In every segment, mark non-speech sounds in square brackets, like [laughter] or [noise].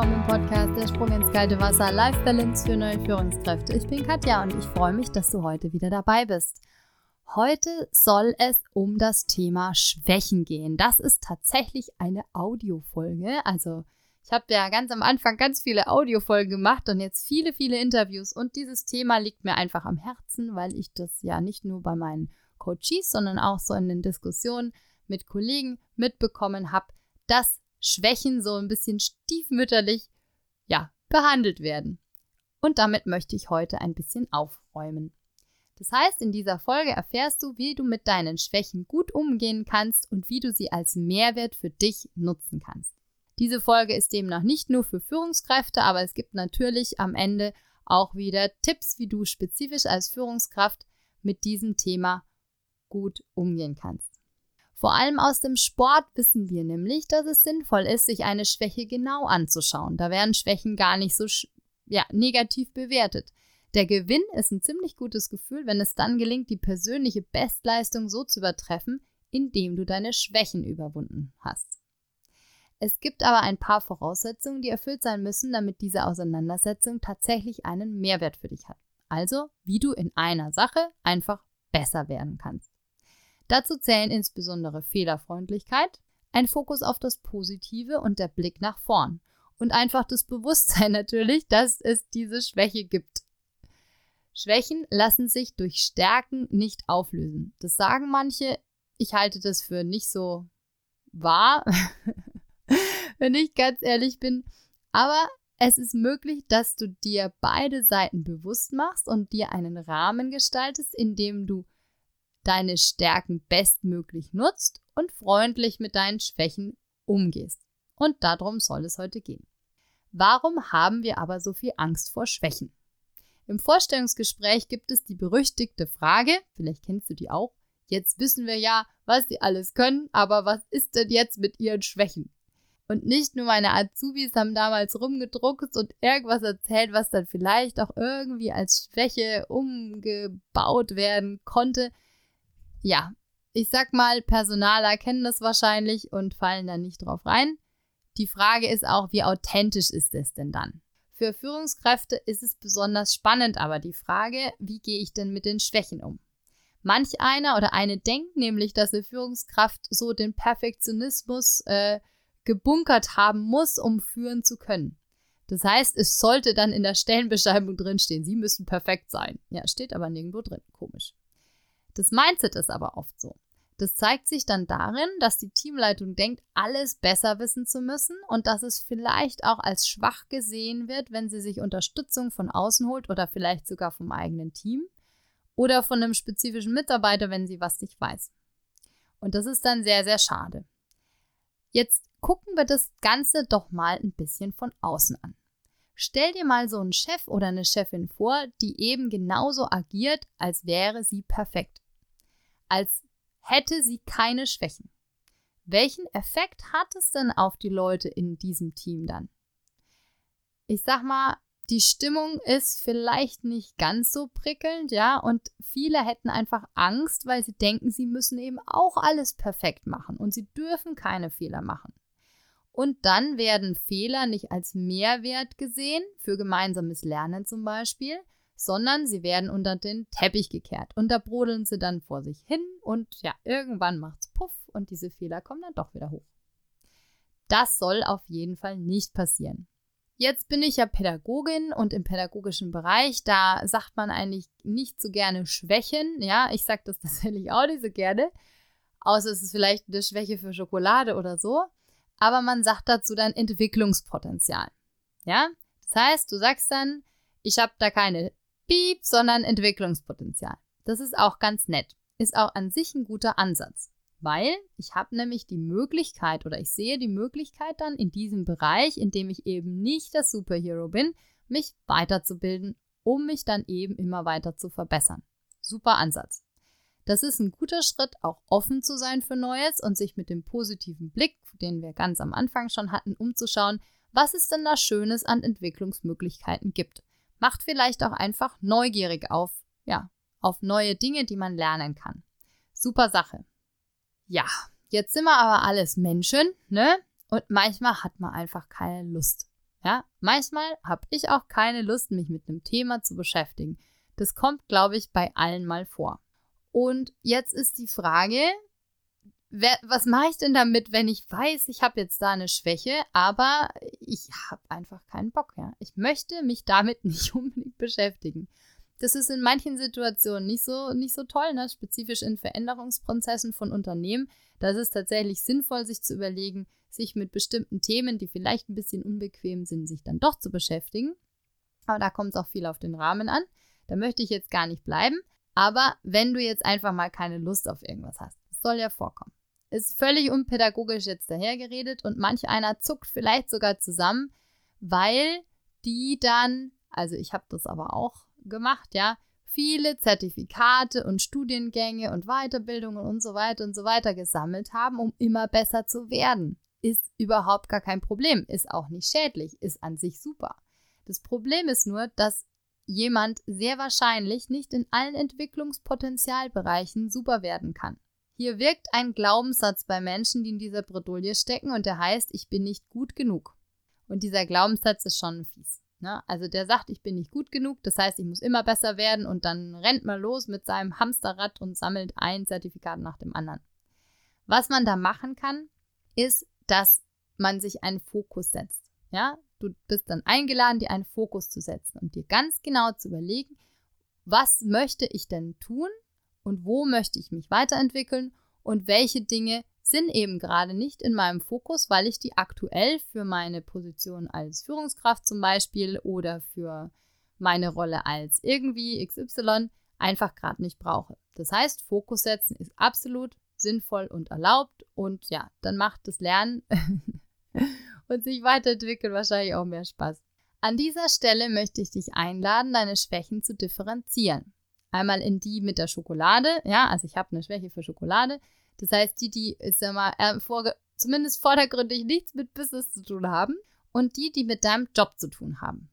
willkommen im Podcast Der Sprung ins kalte Wasser Life Balance für neue Führungskräfte. Ich bin Katja und ich freue mich, dass du heute wieder dabei bist. Heute soll es um das Thema Schwächen gehen. Das ist tatsächlich eine Audiofolge. Also ich habe ja ganz am Anfang ganz viele Audiofolgen gemacht und jetzt viele, viele Interviews. Und dieses Thema liegt mir einfach am Herzen, weil ich das ja nicht nur bei meinen Coaches, sondern auch so in den Diskussionen mit Kollegen mitbekommen habe, dass Schwächen so ein bisschen stiefmütterlich, ja, behandelt werden. Und damit möchte ich heute ein bisschen aufräumen. Das heißt, in dieser Folge erfährst du, wie du mit deinen Schwächen gut umgehen kannst und wie du sie als Mehrwert für dich nutzen kannst. Diese Folge ist demnach nicht nur für Führungskräfte, aber es gibt natürlich am Ende auch wieder Tipps, wie du spezifisch als Führungskraft mit diesem Thema gut umgehen kannst. Vor allem aus dem Sport wissen wir nämlich, dass es sinnvoll ist, sich eine Schwäche genau anzuschauen. Da werden Schwächen gar nicht so ja, negativ bewertet. Der Gewinn ist ein ziemlich gutes Gefühl, wenn es dann gelingt, die persönliche Bestleistung so zu übertreffen, indem du deine Schwächen überwunden hast. Es gibt aber ein paar Voraussetzungen, die erfüllt sein müssen, damit diese Auseinandersetzung tatsächlich einen Mehrwert für dich hat. Also, wie du in einer Sache einfach besser werden kannst. Dazu zählen insbesondere Fehlerfreundlichkeit, ein Fokus auf das Positive und der Blick nach vorn. Und einfach das Bewusstsein [laughs] natürlich, dass es diese Schwäche gibt. Schwächen lassen sich durch Stärken nicht auflösen. Das sagen manche. Ich halte das für nicht so wahr, [laughs] wenn ich ganz ehrlich bin. Aber es ist möglich, dass du dir beide Seiten bewusst machst und dir einen Rahmen gestaltest, in dem du deine Stärken bestmöglich nutzt und freundlich mit deinen Schwächen umgehst. Und darum soll es heute gehen. Warum haben wir aber so viel Angst vor Schwächen? Im Vorstellungsgespräch gibt es die berüchtigte Frage, vielleicht kennst du die auch, jetzt wissen wir ja, was sie alles können, aber was ist denn jetzt mit ihren Schwächen? Und nicht nur meine Azubis haben damals rumgedruckt und irgendwas erzählt, was dann vielleicht auch irgendwie als Schwäche umgebaut werden konnte ja, ich sag mal, Personaler kennen das wahrscheinlich und fallen da nicht drauf rein. Die Frage ist auch, wie authentisch ist es denn dann? Für Führungskräfte ist es besonders spannend, aber die Frage, wie gehe ich denn mit den Schwächen um? Manch einer oder eine denkt nämlich, dass eine Führungskraft so den Perfektionismus äh, gebunkert haben muss, um führen zu können. Das heißt, es sollte dann in der Stellenbeschreibung drinstehen, sie müssen perfekt sein. Ja, steht aber nirgendwo drin. Komisch. Das Mindset ist aber oft so. Das zeigt sich dann darin, dass die Teamleitung denkt, alles besser wissen zu müssen und dass es vielleicht auch als schwach gesehen wird, wenn sie sich Unterstützung von außen holt oder vielleicht sogar vom eigenen Team oder von einem spezifischen Mitarbeiter, wenn sie was nicht weiß. Und das ist dann sehr, sehr schade. Jetzt gucken wir das Ganze doch mal ein bisschen von außen an. Stell dir mal so einen Chef oder eine Chefin vor, die eben genauso agiert, als wäre sie perfekt. Als hätte sie keine Schwächen. Welchen Effekt hat es denn auf die Leute in diesem Team dann? Ich sag mal, die Stimmung ist vielleicht nicht ganz so prickelnd, ja, und viele hätten einfach Angst, weil sie denken, sie müssen eben auch alles perfekt machen und sie dürfen keine Fehler machen. Und dann werden Fehler nicht als Mehrwert gesehen, für gemeinsames Lernen zum Beispiel, sondern sie werden unter den Teppich gekehrt. Und da brodeln sie dann vor sich hin und ja, irgendwann macht's Puff und diese Fehler kommen dann doch wieder hoch. Das soll auf jeden Fall nicht passieren. Jetzt bin ich ja Pädagogin und im pädagogischen Bereich, da sagt man eigentlich nicht so gerne Schwächen. Ja, ich sage das [laughs] tatsächlich auch nicht so gerne. Außer es ist vielleicht eine Schwäche für Schokolade oder so aber man sagt dazu dann Entwicklungspotenzial. Ja? Das heißt, du sagst dann, ich habe da keine Piep, sondern Entwicklungspotenzial. Das ist auch ganz nett. Ist auch an sich ein guter Ansatz. Weil ich habe nämlich die Möglichkeit oder ich sehe die Möglichkeit dann in diesem Bereich, in dem ich eben nicht das Superhero bin, mich weiterzubilden, um mich dann eben immer weiter zu verbessern. Super Ansatz. Das ist ein guter Schritt, auch offen zu sein für Neues und sich mit dem positiven Blick, den wir ganz am Anfang schon hatten, umzuschauen, was es denn da Schönes an Entwicklungsmöglichkeiten gibt. Macht vielleicht auch einfach neugierig auf, ja, auf neue Dinge, die man lernen kann. Super Sache. Ja, jetzt sind wir aber alles Menschen, ne? Und manchmal hat man einfach keine Lust. Ja, manchmal habe ich auch keine Lust, mich mit einem Thema zu beschäftigen. Das kommt, glaube ich, bei allen mal vor. Und jetzt ist die Frage, wer, was mache ich denn damit, wenn ich weiß, ich habe jetzt da eine Schwäche, aber ich habe einfach keinen Bock, ja. Ich möchte mich damit [laughs] nicht unbedingt beschäftigen. Das ist in manchen Situationen nicht so, nicht so toll, ne? spezifisch in Veränderungsprozessen von Unternehmen. Da ist es tatsächlich sinnvoll, sich zu überlegen, sich mit bestimmten Themen, die vielleicht ein bisschen unbequem sind, sich dann doch zu beschäftigen. Aber da kommt es auch viel auf den Rahmen an. Da möchte ich jetzt gar nicht bleiben. Aber wenn du jetzt einfach mal keine Lust auf irgendwas hast, das soll ja vorkommen. Ist völlig unpädagogisch jetzt dahergeredet und manch einer zuckt vielleicht sogar zusammen, weil die dann, also ich habe das aber auch gemacht, ja, viele Zertifikate und Studiengänge und Weiterbildungen und so weiter und so weiter gesammelt haben, um immer besser zu werden. Ist überhaupt gar kein Problem, ist auch nicht schädlich, ist an sich super. Das Problem ist nur, dass jemand sehr wahrscheinlich nicht in allen Entwicklungspotenzialbereichen super werden kann. Hier wirkt ein Glaubenssatz bei Menschen, die in dieser Bredouille stecken und der heißt, ich bin nicht gut genug. Und dieser Glaubenssatz ist schon fies. Ne? Also der sagt, ich bin nicht gut genug, das heißt, ich muss immer besser werden und dann rennt man los mit seinem Hamsterrad und sammelt ein Zertifikat nach dem anderen. Was man da machen kann, ist, dass man sich einen Fokus setzt. Ja, du bist dann eingeladen, dir einen Fokus zu setzen und dir ganz genau zu überlegen, was möchte ich denn tun und wo möchte ich mich weiterentwickeln und welche Dinge sind eben gerade nicht in meinem Fokus, weil ich die aktuell für meine Position als Führungskraft zum Beispiel oder für meine Rolle als irgendwie XY einfach gerade nicht brauche. Das heißt, Fokus setzen ist absolut sinnvoll und erlaubt und ja, dann macht das Lernen [laughs] und sich weiterentwickeln wahrscheinlich auch mehr Spaß. An dieser Stelle möchte ich dich einladen, deine Schwächen zu differenzieren. Einmal in die mit der Schokolade, ja, also ich habe eine Schwäche für Schokolade, das heißt, die, die, ich sag mal, zumindest vordergründig nichts mit Business zu tun haben und die, die mit deinem Job zu tun haben.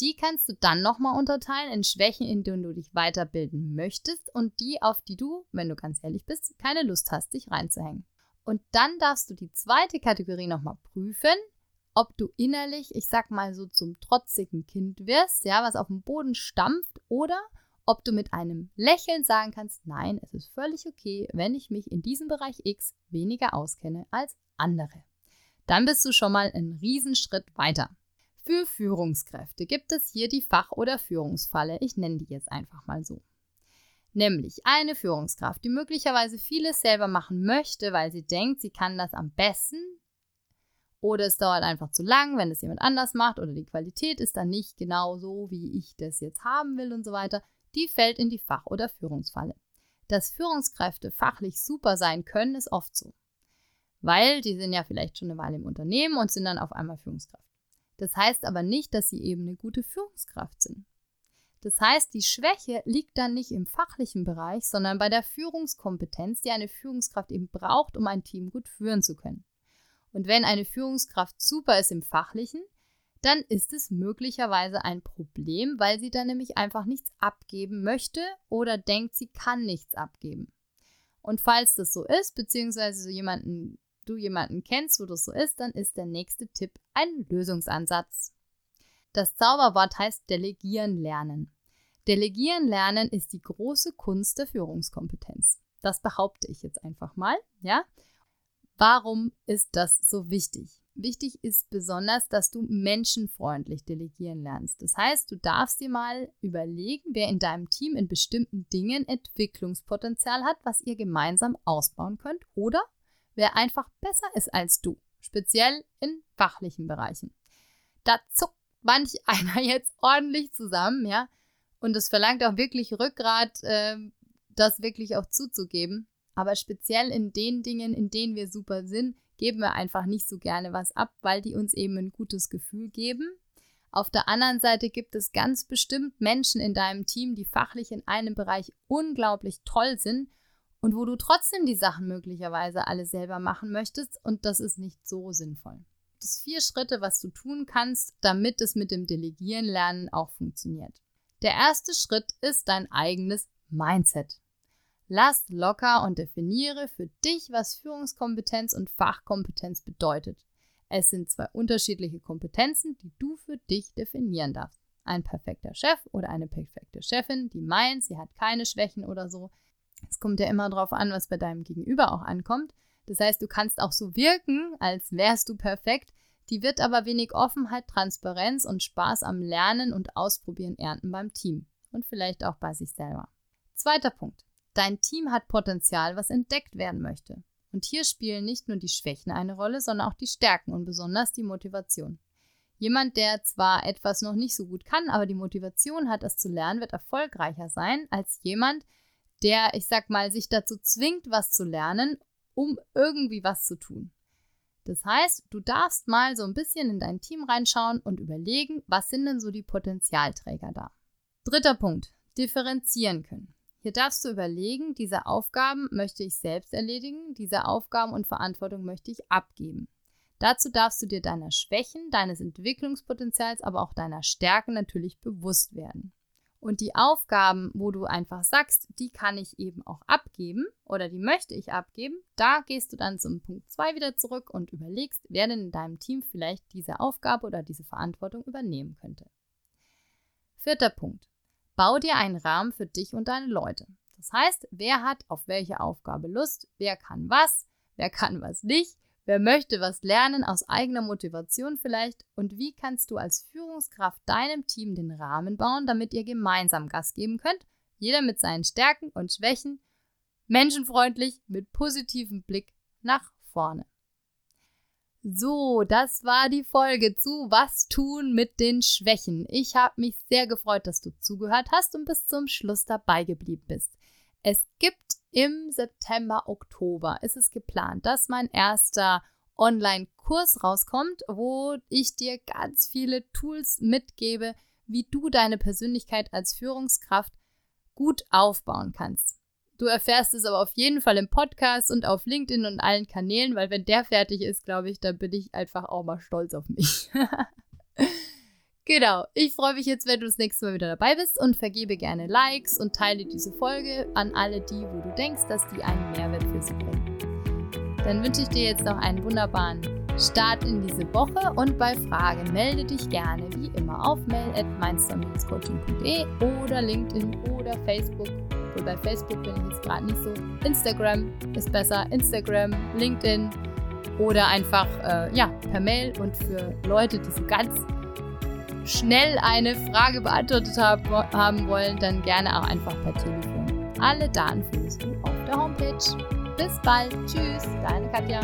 Die kannst du dann nochmal unterteilen in Schwächen, in denen du dich weiterbilden möchtest und die, auf die du, wenn du ganz ehrlich bist, keine Lust hast, dich reinzuhängen. Und dann darfst du die zweite Kategorie nochmal prüfen, ob du innerlich, ich sag mal so zum trotzigen Kind wirst, ja, was auf dem Boden stampft oder ob du mit einem Lächeln sagen kannst, nein, es ist völlig okay, wenn ich mich in diesem Bereich X weniger auskenne als andere. Dann bist du schon mal einen Riesenschritt weiter. Für Führungskräfte gibt es hier die Fach- oder Führungsfalle. Ich nenne die jetzt einfach mal so. Nämlich eine Führungskraft, die möglicherweise vieles selber machen möchte, weil sie denkt, sie kann das am besten. Oder es dauert einfach zu lang, wenn es jemand anders macht. Oder die Qualität ist dann nicht genau so, wie ich das jetzt haben will und so weiter die fällt in die Fach- oder Führungsfalle. Dass Führungskräfte fachlich super sein können, ist oft so. Weil die sind ja vielleicht schon eine Weile im Unternehmen und sind dann auf einmal Führungskraft. Das heißt aber nicht, dass sie eben eine gute Führungskraft sind. Das heißt, die Schwäche liegt dann nicht im fachlichen Bereich, sondern bei der Führungskompetenz, die eine Führungskraft eben braucht, um ein Team gut führen zu können. Und wenn eine Führungskraft super ist im fachlichen, dann ist es möglicherweise ein Problem, weil sie dann nämlich einfach nichts abgeben möchte oder denkt, sie kann nichts abgeben. Und falls das so ist, beziehungsweise jemanden, du jemanden kennst, wo das so ist, dann ist der nächste Tipp ein Lösungsansatz. Das Zauberwort heißt Delegieren lernen. Delegieren lernen ist die große Kunst der Führungskompetenz. Das behaupte ich jetzt einfach mal, ja? Warum ist das so wichtig? Wichtig ist besonders, dass du menschenfreundlich delegieren lernst. Das heißt, du darfst dir mal überlegen, wer in deinem Team in bestimmten Dingen Entwicklungspotenzial hat, was ihr gemeinsam ausbauen könnt oder wer einfach besser ist als du, speziell in fachlichen Bereichen. Da zuckt manch [laughs] einer jetzt ordentlich zusammen, ja, und es verlangt auch wirklich Rückgrat, äh, das wirklich auch zuzugeben. Aber speziell in den Dingen, in denen wir super sind, geben wir einfach nicht so gerne was ab, weil die uns eben ein gutes Gefühl geben. Auf der anderen Seite gibt es ganz bestimmt Menschen in deinem Team, die fachlich in einem Bereich unglaublich toll sind und wo du trotzdem die Sachen möglicherweise alle selber machen möchtest und das ist nicht so sinnvoll. Das vier Schritte, was du tun kannst, damit es mit dem Delegieren lernen auch funktioniert. Der erste Schritt ist dein eigenes Mindset. Lass locker und definiere für dich, was Führungskompetenz und Fachkompetenz bedeutet. Es sind zwei unterschiedliche Kompetenzen, die du für dich definieren darfst. Ein perfekter Chef oder eine perfekte Chefin, die meint, sie hat keine Schwächen oder so. Es kommt ja immer darauf an, was bei deinem Gegenüber auch ankommt. Das heißt, du kannst auch so wirken, als wärst du perfekt. Die wird aber wenig Offenheit, Transparenz und Spaß am Lernen und Ausprobieren ernten beim Team und vielleicht auch bei sich selber. Zweiter Punkt. Dein Team hat Potenzial, was entdeckt werden möchte. Und hier spielen nicht nur die Schwächen eine Rolle, sondern auch die Stärken und besonders die Motivation. Jemand, der zwar etwas noch nicht so gut kann, aber die Motivation hat, es zu lernen, wird erfolgreicher sein als jemand, der, ich sag mal, sich dazu zwingt, was zu lernen, um irgendwie was zu tun. Das heißt, du darfst mal so ein bisschen in dein Team reinschauen und überlegen, was sind denn so die Potenzialträger da. Dritter Punkt, differenzieren können. Hier darfst du überlegen, diese Aufgaben möchte ich selbst erledigen, diese Aufgaben und Verantwortung möchte ich abgeben. Dazu darfst du dir deiner Schwächen, deines Entwicklungspotenzials, aber auch deiner Stärken natürlich bewusst werden. Und die Aufgaben, wo du einfach sagst, die kann ich eben auch abgeben oder die möchte ich abgeben, da gehst du dann zum Punkt 2 wieder zurück und überlegst, wer denn in deinem Team vielleicht diese Aufgabe oder diese Verantwortung übernehmen könnte. Vierter Punkt. Bau dir einen Rahmen für dich und deine Leute. Das heißt, wer hat auf welche Aufgabe Lust, wer kann was, wer kann was nicht Wer möchte was lernen aus eigener Motivation vielleicht? Und wie kannst du als Führungskraft deinem Team den Rahmen bauen, damit ihr gemeinsam Gas geben könnt? Jeder mit seinen Stärken und Schwächen, menschenfreundlich, mit positivem Blick nach vorne. So, das war die Folge zu Was tun mit den Schwächen. Ich habe mich sehr gefreut, dass du zugehört hast und bis zum Schluss dabei geblieben bist. Es gibt im September, Oktober ist es geplant, dass mein erster Online-Kurs rauskommt, wo ich dir ganz viele Tools mitgebe, wie du deine Persönlichkeit als Führungskraft gut aufbauen kannst. Du erfährst es aber auf jeden Fall im Podcast und auf LinkedIn und allen Kanälen, weil wenn der fertig ist, glaube ich, dann bin ich einfach auch mal stolz auf mich. [laughs] Genau, ich freue mich jetzt, wenn du das nächste Mal wieder dabei bist und vergebe gerne Likes und teile diese Folge an alle die, wo du denkst, dass die einen Mehrwert für sie bringen. Dann wünsche ich dir jetzt noch einen wunderbaren Start in diese Woche und bei Fragen melde dich gerne wie immer auf mail at coachingde oder LinkedIn oder Facebook. Und bei Facebook bin ich jetzt gerade nicht so. Instagram ist besser. Instagram, LinkedIn oder einfach äh, ja, per Mail und für Leute, die so ganz schnell eine Frage beantwortet haben wollen, dann gerne auch einfach per Telefon. Alle Daten findest du auf der Homepage. Bis bald. Tschüss, deine Katja.